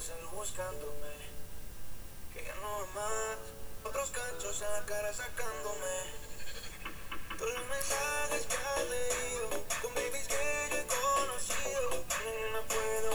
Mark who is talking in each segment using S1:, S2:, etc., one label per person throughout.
S1: celu buscándome. Que ya no más. Otros cachos en la cara sacándome. Todos los mensajes que has leído. Con babies que yo he conocido. No puedo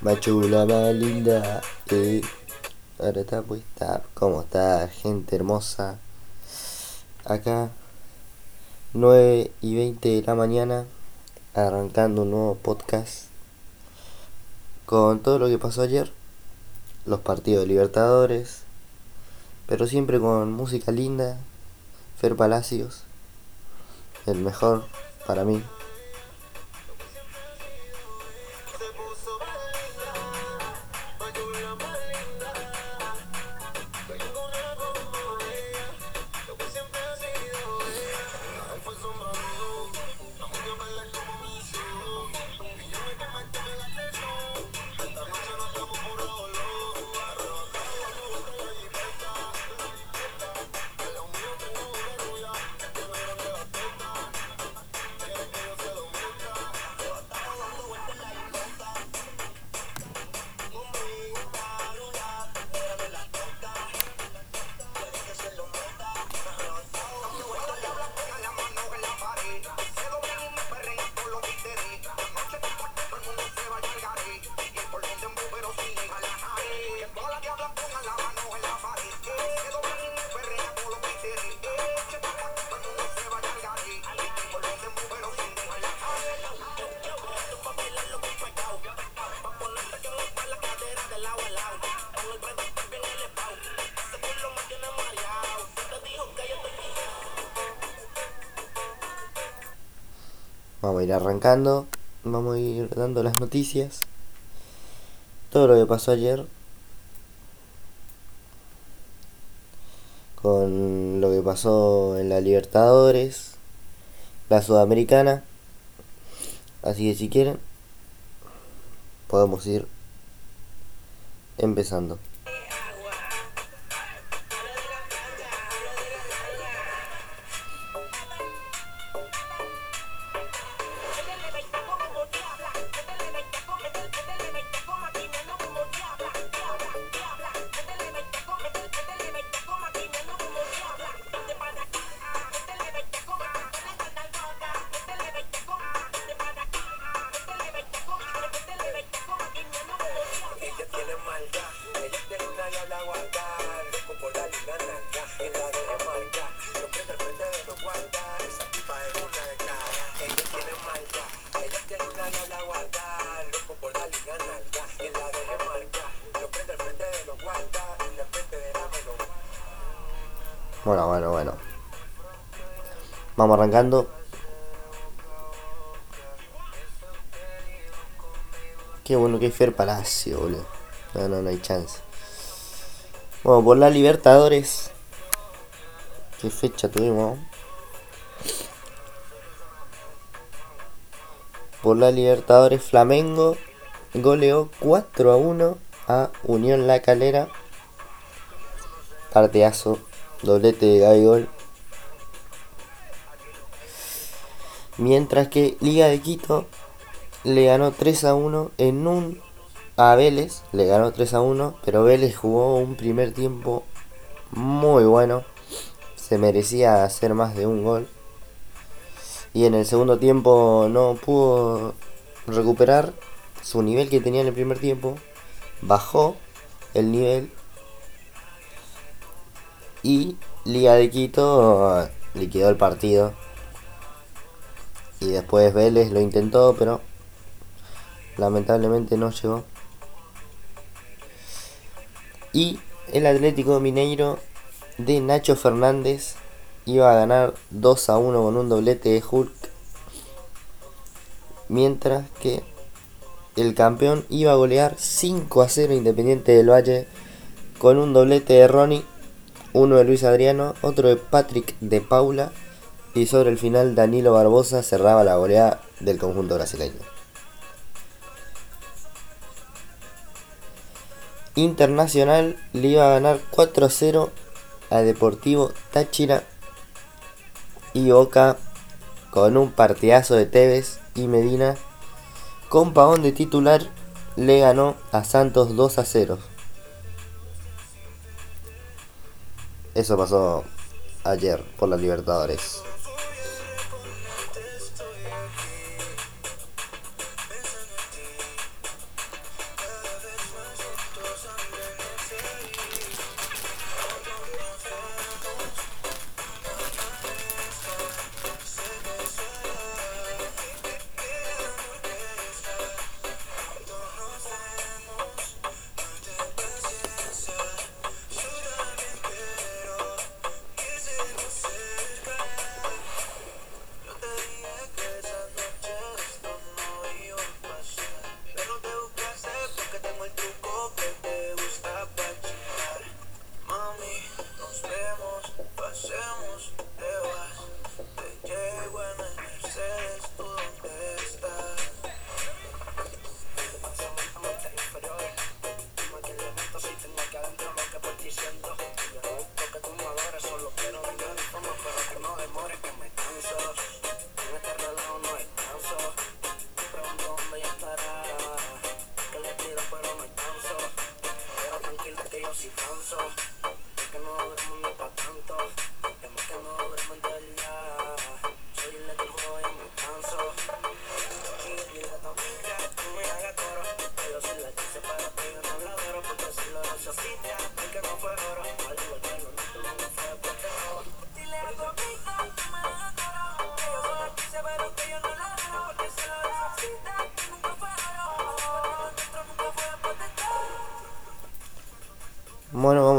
S1: Más
S2: chula, más linda. eh. Ahora está puesta. ¿Cómo está, gente hermosa? Acá, 9 y 20 de la mañana, arrancando un nuevo podcast con todo lo que pasó ayer, los partidos Libertadores, pero siempre con música linda. Fer Palacios, el mejor para mí. Ir arrancando, vamos a ir dando las noticias, todo lo que pasó ayer, con lo que pasó en la Libertadores, la Sudamericana, así que si quieren, podemos ir empezando. Bueno, bueno, bueno. Vamos arrancando. Qué bueno que es Fer Palacio, boludo. No, no, no hay chance. Bueno, por la Libertadores. ¿Qué fecha tuvimos? Por la Libertadores, Flamengo goleó 4 a 1 a Unión La Calera. Partidazo, doblete de Gabigol. Mientras que Liga de Quito le ganó 3 a 1 en un a Vélez, le ganó 3 a 1, pero Vélez jugó un primer tiempo muy bueno. Se merecía hacer más de un gol. Y en el segundo tiempo no pudo recuperar su nivel que tenía en el primer tiempo. Bajó el nivel. Y Liga de Quito liquidó el partido. Y después Vélez lo intentó, pero lamentablemente no llegó.
S3: Y el Atlético Mineiro de Nacho Fernández iba a ganar 2 a 1 con un doblete de Hulk. Mientras que el campeón iba a golear 5 a 0 Independiente del Valle con un doblete de Ronnie, uno de Luis Adriano, otro de Patrick de Paula y sobre el final Danilo Barbosa cerraba la goleada del conjunto brasileño. Internacional le iba a ganar 4 a 0 a Deportivo Táchira y Boca con un partidazo de Tevez y Medina con Pavón de titular le ganó a Santos 2 a 0. Eso pasó ayer por la Libertadores.
S4: vemos.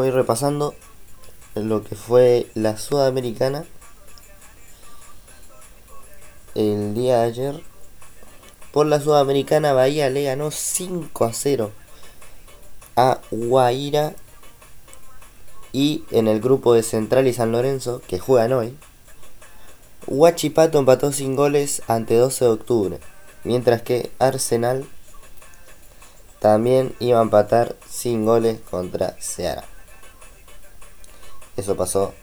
S3: Ir repasando lo que fue la Sudamericana el día de ayer. Por la Sudamericana, Bahía le ganó 5 a 0 a Guaira. Y en el grupo de Central y San Lorenzo, que juegan hoy, Huachipato empató sin goles ante 12 de octubre. Mientras que Arsenal también iba a empatar sin goles contra Ceará. Eso pasó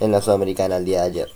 S3: en la Sudamericana el día de ayer.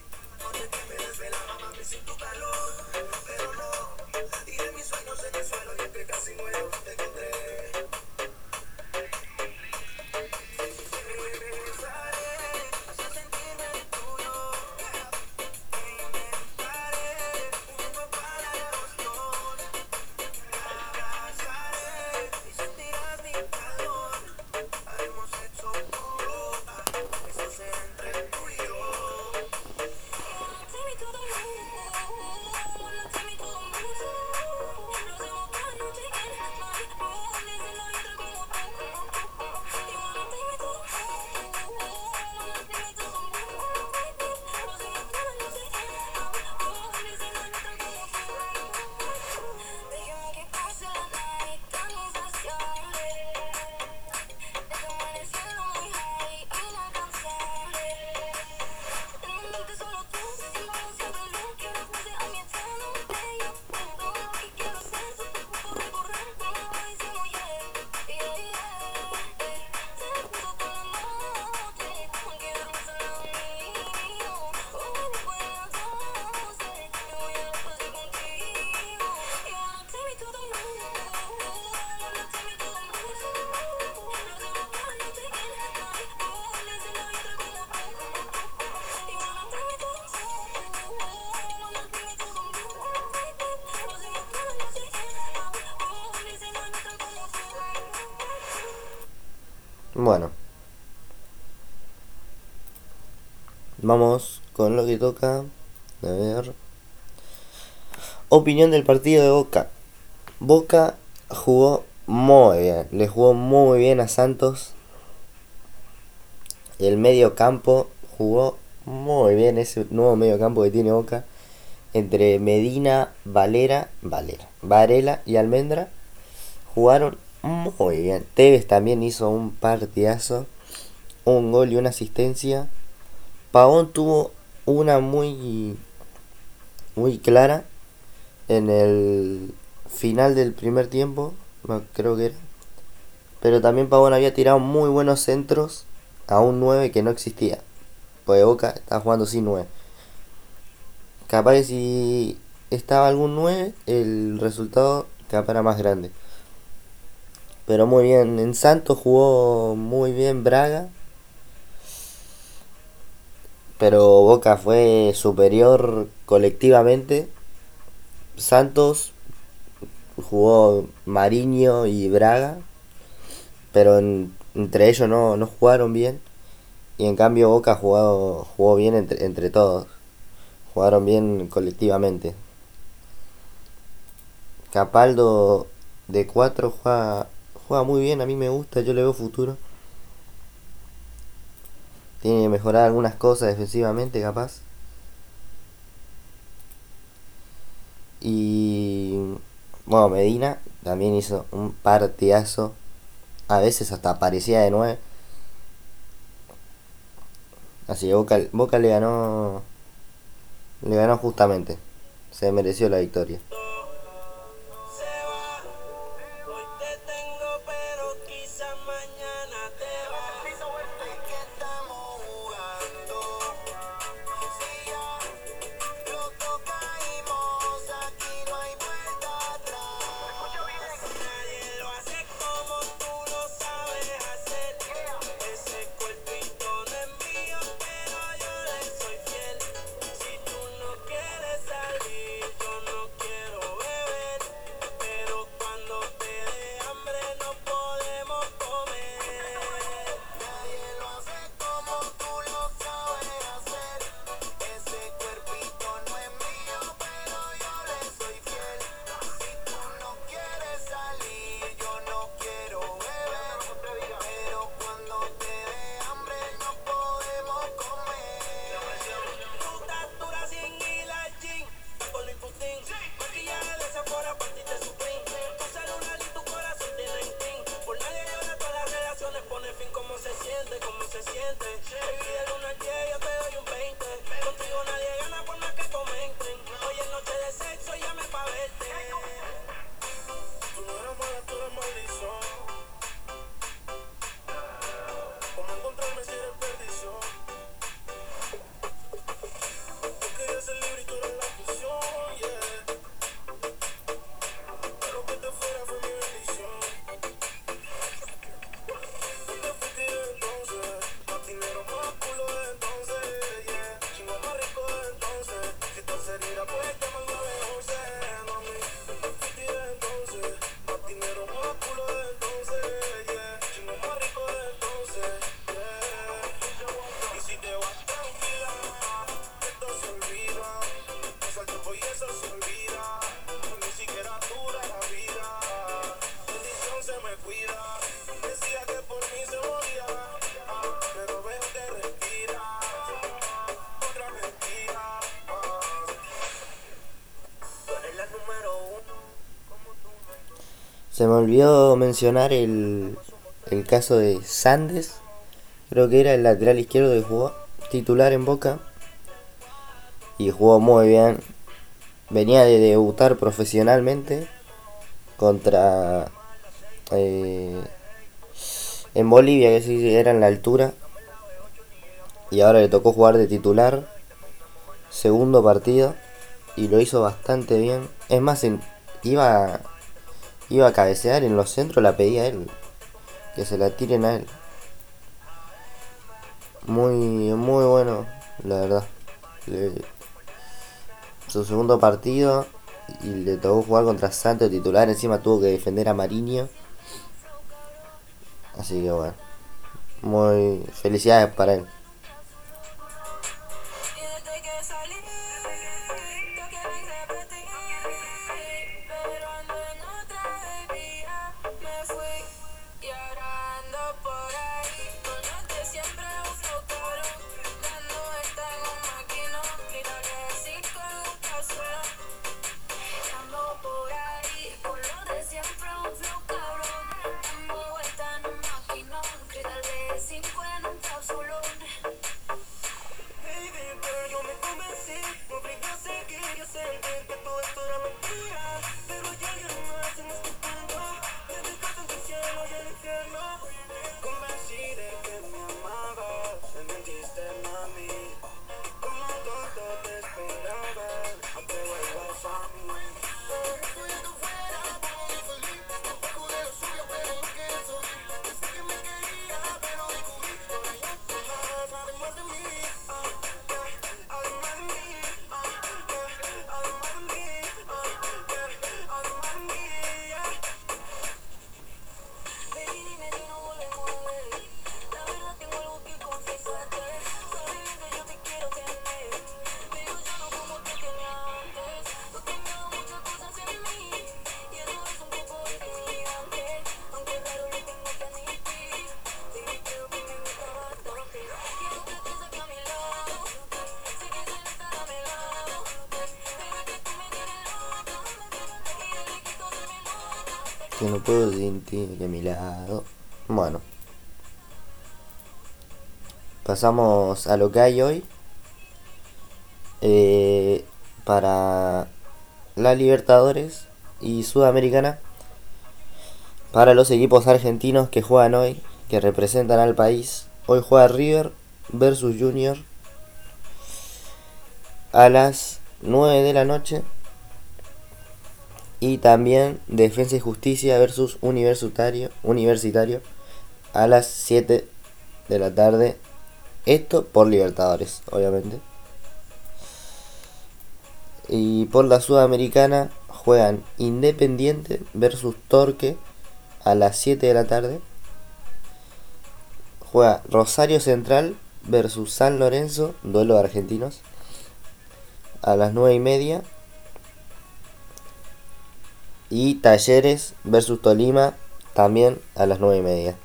S3: Bueno. Vamos con lo que toca. A ver. Opinión del partido de Boca. Boca jugó muy bien. Le jugó muy bien a Santos.
S2: el medio campo jugó muy bien ese nuevo medio campo que tiene Boca entre Medina, Valera, Valera, Varela y Almendra jugaron muy bien. Tevez también hizo un partidazo, un gol y una asistencia. Pavón tuvo una muy muy clara en el final del primer tiempo, creo que era. Pero también Pavón había tirado muy buenos centros a un 9 que no existía. Porque Boca estaba jugando sin 9. Capaz que si estaba algún 9, el resultado capaz era más grande. Pero muy bien, en Santos jugó muy bien Braga. Pero Boca fue superior colectivamente. Santos jugó Mariño y Braga. Pero en- entre ellos no, no jugaron bien. Y en cambio Boca jugó, jugó bien entre, entre todos. Jugaron bien colectivamente. Capaldo de 4 juega, juega muy bien, a mí me gusta, yo le veo futuro. Tiene que mejorar algunas cosas defensivamente, capaz. Y bueno, Medina también hizo un partidazo. A veces hasta parecía de 9. Así que Boca, Boca le ganó. Le ganó justamente. Se mereció la victoria.
S1: Se me
S2: olvidó mencionar el, el caso de Sandes. Creo que era el lateral izquierdo que jugó titular en Boca. Y jugó muy bien. Venía de debutar profesionalmente contra... eh, en Bolivia, que sí era en la altura. Y ahora le tocó jugar de titular. Segundo partido. Y lo hizo bastante bien. Es más, iba iba a cabecear en los centros, la pedía él. Que se la tiren a él. Muy, muy bueno, la verdad. Su segundo partido y le tocó jugar contra Santos titular. Encima tuvo que defender a Mariño. Así que bueno. Muy felicidades para él.
S3: Que
S2: no puedo sentir a mi lado. Bueno. Pasamos a lo que hay hoy. Eh, para la Libertadores y Sudamericana. Para los equipos argentinos que juegan hoy, que representan al país. Hoy juega River versus Junior a las 9 de la noche. También Defensa y Justicia versus Universitario, Universitario a las 7 de la tarde. Esto por Libertadores, obviamente. Y por la Sudamericana juegan Independiente versus Torque a las 7 de la tarde. Juega Rosario Central versus San Lorenzo, duelo de argentinos, a las 9 y media. Y Talleres versus Tolima también a las 9 y media.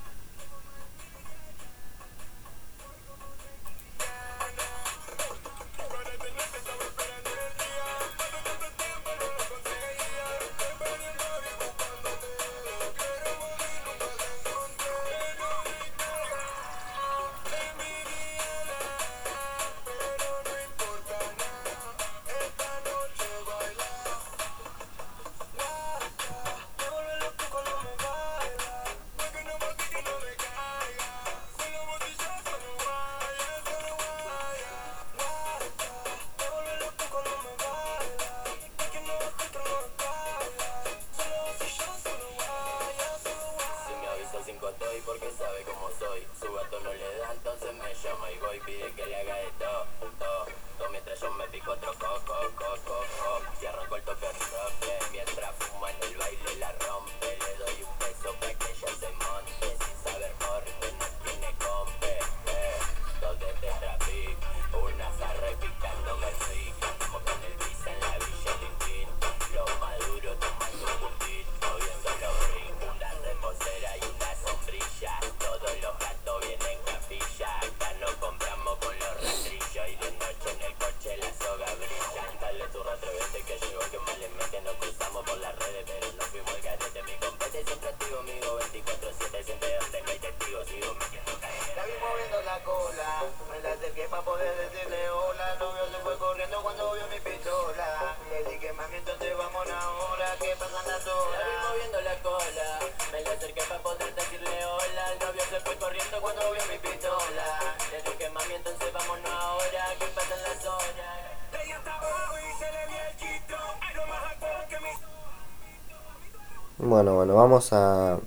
S5: Me la
S1: acerqué pa' poder decirle hola. Novio se fue corriendo cuando vio mi pistola. Le dije, mami, entonces vamos ahora, que pasan las horas.
S5: moviendo la cola, me le acerqué para poder decirle hola. El novio se fue corriendo cuando vio mi pistola. Le dije, mami, entonces vámonos ahora, que pasan las horas.
S1: Ella estaba abajo y se le vio el chito. No más alcohol que mi
S2: Bueno, bueno, vamos a,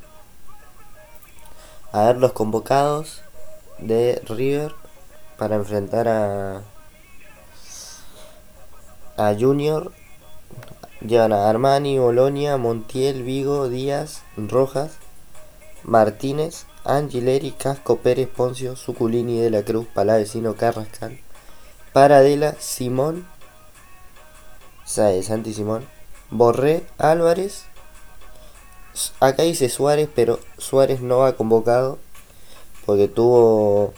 S2: a ver los convocados de River para enfrentar a, a Junior. Llevan a Armani, Bolonia, Montiel, Vigo, Díaz, Rojas, Martínez, Angileri, Casco, Pérez, Poncio, Suculini, De la Cruz, Palavecino, Carrascal, Paradela, Simón, Sa- Santi Simón, Borré, Álvarez, Acá dice Suárez, pero Suárez no va convocado porque tuvo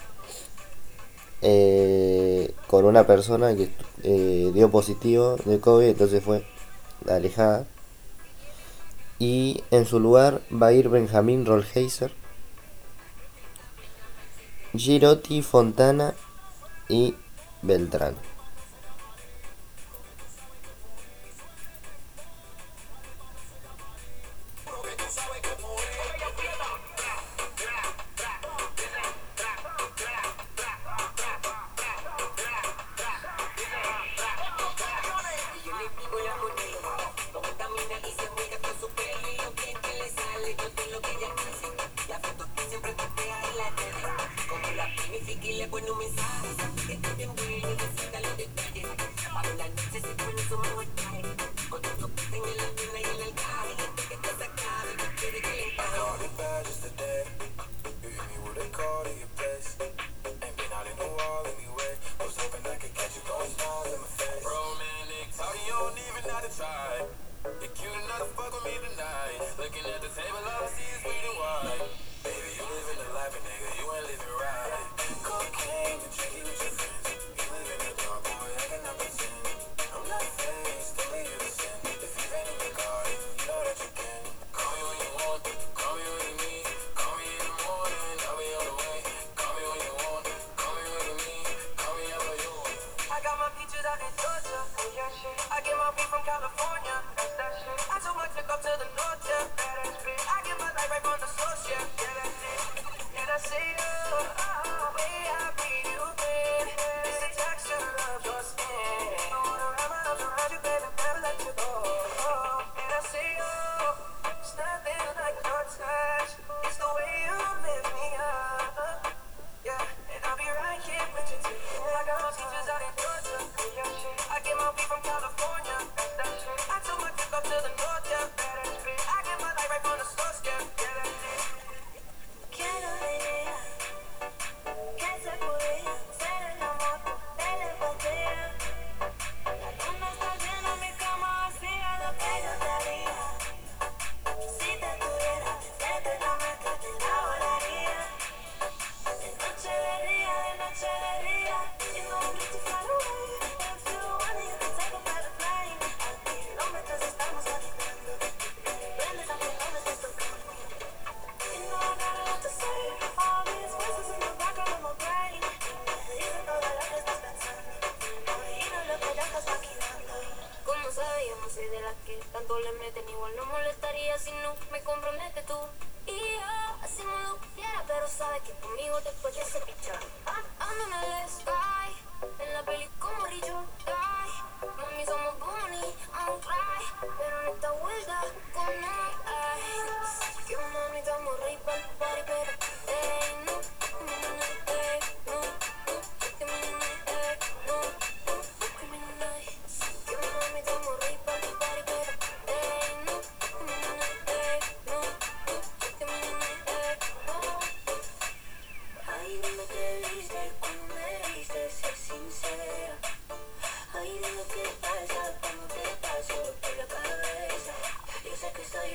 S2: eh, con una persona que eh, dio positivo de COVID, entonces fue alejada. Y en su lugar va a ir Benjamín Rollheiser, Girotti, Fontana y Beltrán.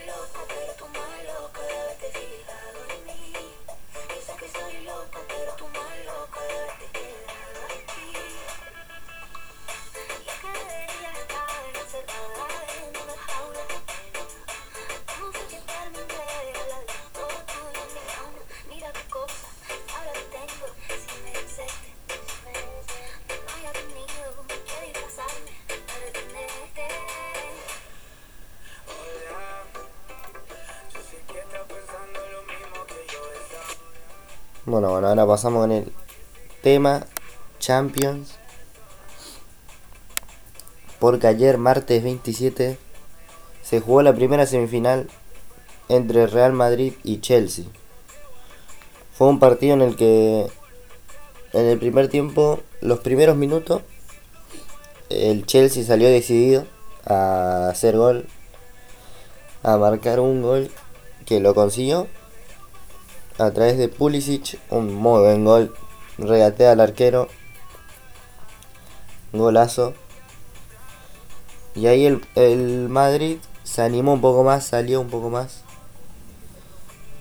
S3: Loco, pero tú más loca de haberte
S2: Bueno, bueno, ahora pasamos con el tema Champions. Porque ayer, martes 27, se jugó la primera semifinal entre Real Madrid y Chelsea. Fue un partido en el que en el primer tiempo, los primeros minutos, el Chelsea salió decidido a hacer gol, a marcar un gol que lo consiguió a través de Pulisic, un muy buen gol, regatea al arquero, golazo. Y ahí el, el Madrid se animó un poco más, salió un poco más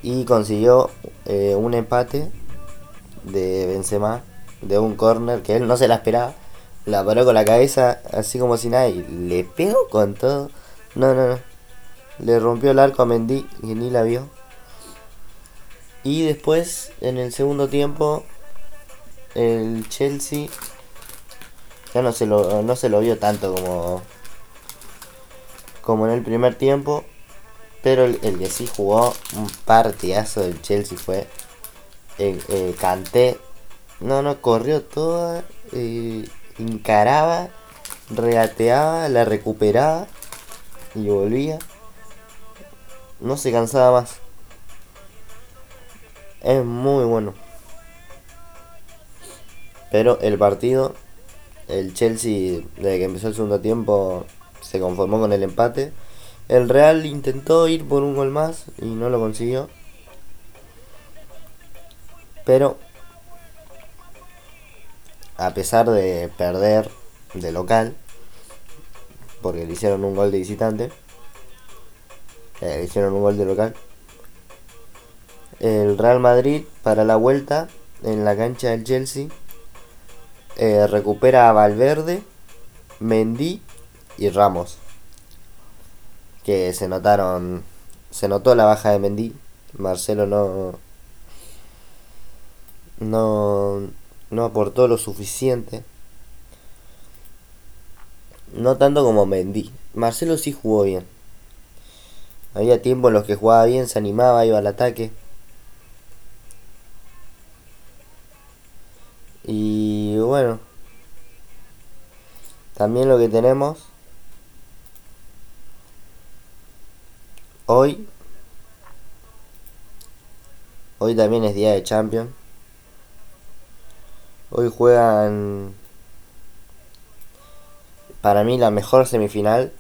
S2: y consiguió eh, un empate de Benzema de un corner que él no se la esperaba. La paró con la cabeza así como si nada y le pegó con todo. No, no, no. Le rompió el arco a Mendy y ni la vio. Y después, en el segundo tiempo, el Chelsea ya no se lo, no se lo vio tanto como, como en el primer tiempo. Pero el, que sí jugó un partidazo del Chelsea fue el, Kanté. No, no, corrió toda, eh, encaraba, regateaba, la recuperaba y volvía. No se cansaba más. Es muy bueno. Pero el partido, el Chelsea, desde que empezó el segundo tiempo, se conformó con el empate. El Real intentó ir por un gol más y no lo consiguió. Pero, a pesar de perder de local, porque le hicieron un gol de visitante, eh, le hicieron un gol de local, el Real Madrid para la vuelta en la cancha del Chelsea eh, recupera a Valverde, Mendy y Ramos. Que se notaron. Se notó la baja de Mendy. Marcelo no. No. No aportó lo suficiente. No tanto como Mendy. Marcelo sí jugó bien. Había tiempo en los que jugaba bien, se animaba, iba al ataque. Bueno, también lo que tenemos hoy, hoy también es día de Champions. Hoy juegan para mí la mejor semifinal,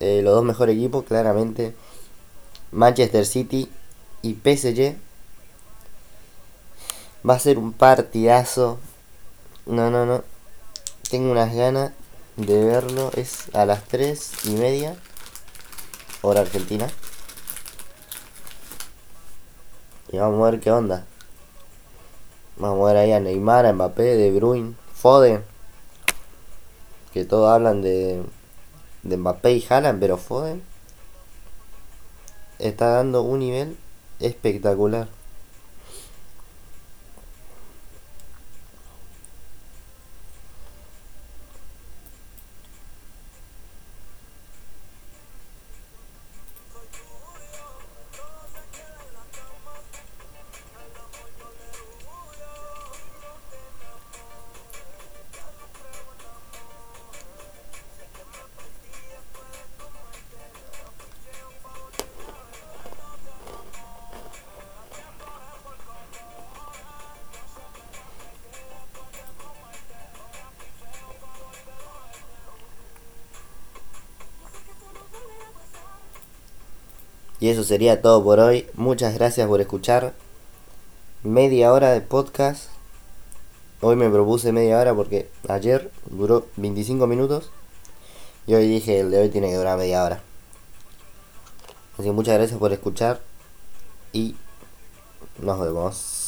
S2: eh, los dos mejores equipos claramente, Manchester City y PSG. Va a ser un partidazo. No, no, no. Tengo unas ganas de verlo. Es a las 3 y media. Hora argentina. Y vamos a ver qué onda. Vamos a ver ahí a Neymar, a Mbappé, De Bruyne, Foden. Que todos hablan de, de Mbappé y Haaland, pero Foden está dando un nivel espectacular. Y eso sería todo por hoy. Muchas gracias por escuchar. Media hora de podcast. Hoy me propuse media hora porque ayer duró 25 minutos. Y hoy dije el de hoy tiene que durar media hora. Así que muchas gracias por escuchar. Y nos vemos.